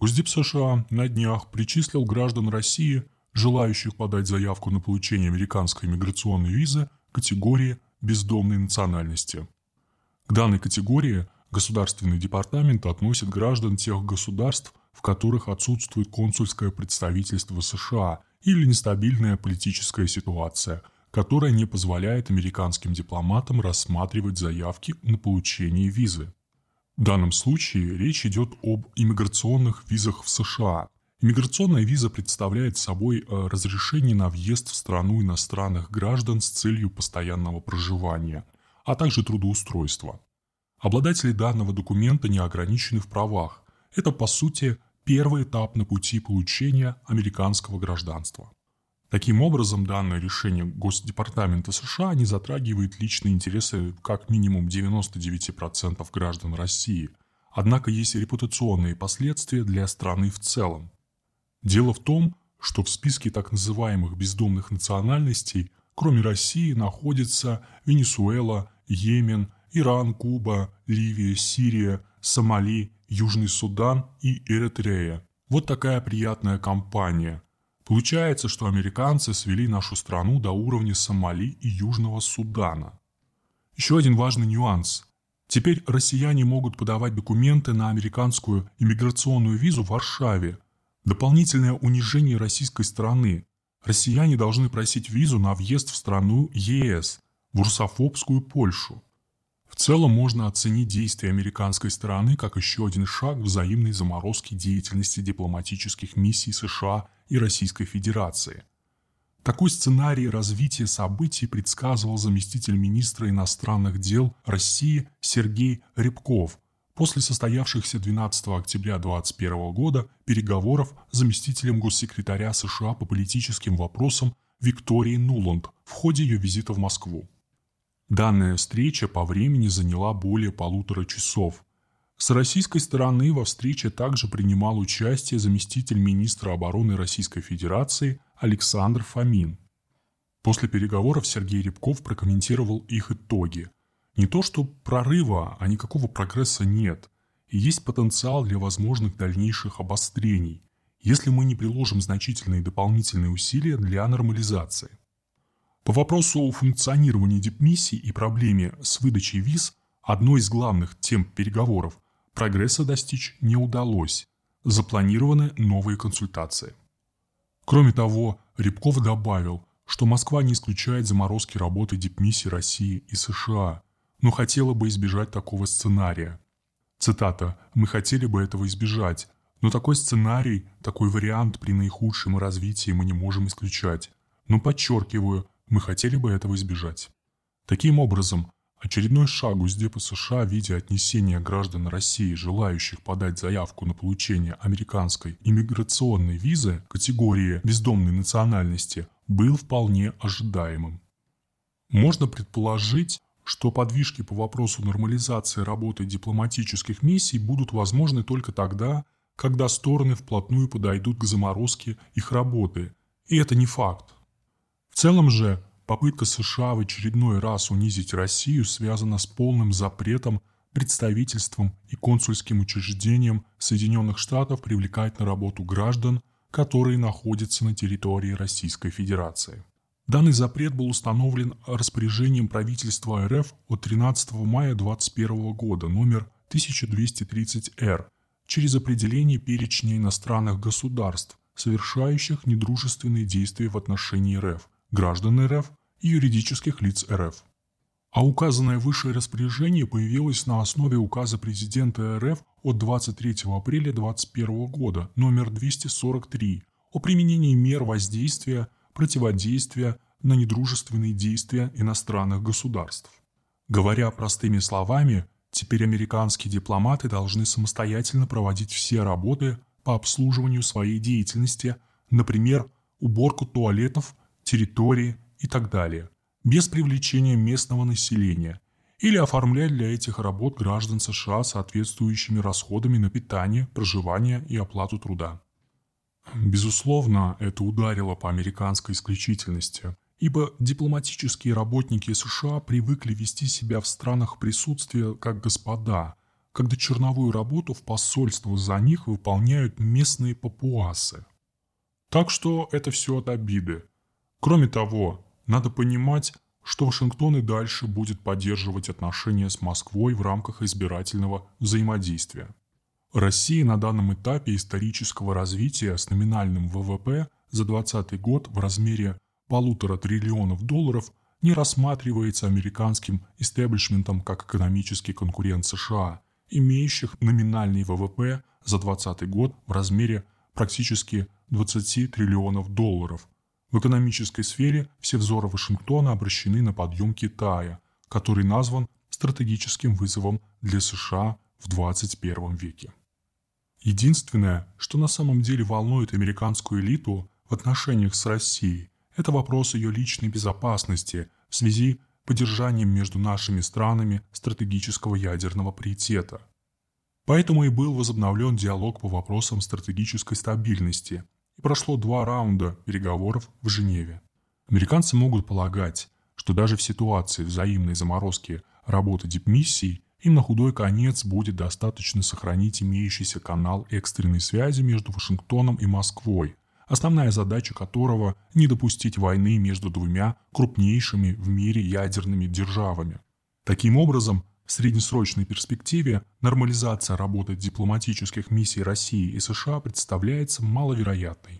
Госдеп США на днях причислил граждан России, желающих подать заявку на получение американской иммиграционной визы, категории бездомной национальности. К данной категории Государственный департамент относит граждан тех государств, в которых отсутствует консульское представительство США или нестабильная политическая ситуация, которая не позволяет американским дипломатам рассматривать заявки на получение визы. В данном случае речь идет об иммиграционных визах в США. Иммиграционная виза представляет собой э, разрешение на въезд в страну иностранных граждан с целью постоянного проживания, а также трудоустройства. Обладатели данного документа не ограничены в правах. Это, по сути, первый этап на пути получения американского гражданства. Таким образом, данное решение Госдепартамента США не затрагивает личные интересы как минимум 99% граждан России, однако есть репутационные последствия для страны в целом. Дело в том, что в списке так называемых бездомных национальностей, кроме России, находятся Венесуэла, Йемен, Иран, Куба, Ливия, Сирия, Сомали, Южный Судан и Эритрея. Вот такая приятная компания. Получается, что американцы свели нашу страну до уровня Сомали и Южного Судана. Еще один важный нюанс. Теперь россияне могут подавать документы на американскую иммиграционную визу в Варшаве. Дополнительное унижение российской страны. Россияне должны просить визу на въезд в страну ЕС, в русофобскую Польшу. В целом можно оценить действия американской стороны как еще один шаг взаимной заморозки деятельности дипломатических миссий США и Российской Федерации. Такой сценарий развития событий предсказывал заместитель министра иностранных дел России Сергей Рябков после состоявшихся 12 октября 2021 года переговоров с заместителем госсекретаря США по политическим вопросам Викторией Нуланд в ходе ее визита в Москву. Данная встреча по времени заняла более полутора часов. С российской стороны во встрече также принимал участие заместитель министра обороны Российской Федерации Александр Фомин. После переговоров Сергей Рябков прокомментировал их итоги. Не то что прорыва, а никакого прогресса нет. И есть потенциал для возможных дальнейших обострений, если мы не приложим значительные дополнительные усилия для нормализации. По вопросу о функционировании дипмиссий и проблеме с выдачей виз, одной из главных тем переговоров, прогресса достичь не удалось. Запланированы новые консультации. Кроме того, Рябков добавил, что Москва не исключает заморозки работы дипмиссий России и США, но хотела бы избежать такого сценария. Цитата «Мы хотели бы этого избежать, но такой сценарий, такой вариант при наихудшем развитии мы не можем исключать. Но подчеркиваю, мы хотели бы этого избежать. Таким образом, очередной шаг Госдепа США в виде отнесения граждан России, желающих подать заявку на получение американской иммиграционной визы категории бездомной национальности, был вполне ожидаемым. Можно предположить, что подвижки по вопросу нормализации работы дипломатических миссий будут возможны только тогда, когда стороны вплотную подойдут к заморозке их работы, и это не факт. В целом же, попытка США в очередной раз унизить Россию связана с полным запретом представительством и консульским учреждением Соединенных Штатов привлекать на работу граждан, которые находятся на территории Российской Федерации. Данный запрет был установлен распоряжением правительства РФ от 13 мая 2021 года номер 1230-Р через определение перечня иностранных государств, совершающих недружественные действия в отношении РФ, граждан РФ и юридических лиц РФ. А указанное выше распоряжение появилось на основе указа президента РФ от 23 апреля 2021 года номер 243 о применении мер воздействия, противодействия на недружественные действия иностранных государств. Говоря простыми словами, теперь американские дипломаты должны самостоятельно проводить все работы по обслуживанию своей деятельности, например, уборку туалетов территории и так далее, без привлечения местного населения, или оформлять для этих работ граждан США соответствующими расходами на питание, проживание и оплату труда. Безусловно, это ударило по американской исключительности, ибо дипломатические работники США привыкли вести себя в странах присутствия как господа, когда черновую работу в посольствах за них выполняют местные папуасы. Так что это все от обиды. Кроме того, надо понимать, что Вашингтон и дальше будет поддерживать отношения с Москвой в рамках избирательного взаимодействия. Россия на данном этапе исторического развития с номинальным ВВП за 2020 год в размере полутора триллионов долларов не рассматривается американским истеблишментом как экономический конкурент США, имеющих номинальный ВВП за 2020 год в размере практически 20 триллионов долларов. В экономической сфере все взоры Вашингтона обращены на подъем Китая, который назван стратегическим вызовом для США в 21 веке. Единственное, что на самом деле волнует американскую элиту в отношениях с Россией, это вопрос ее личной безопасности в связи с поддержанием между нашими странами стратегического ядерного приоритета. Поэтому и был возобновлен диалог по вопросам стратегической стабильности, и прошло два раунда переговоров в Женеве. Американцы могут полагать, что даже в ситуации взаимной заморозки работы дипмиссий им на худой конец будет достаточно сохранить имеющийся канал экстренной связи между Вашингтоном и Москвой, основная задача которого – не допустить войны между двумя крупнейшими в мире ядерными державами. Таким образом, в среднесрочной перспективе нормализация работы дипломатических миссий России и США представляется маловероятной.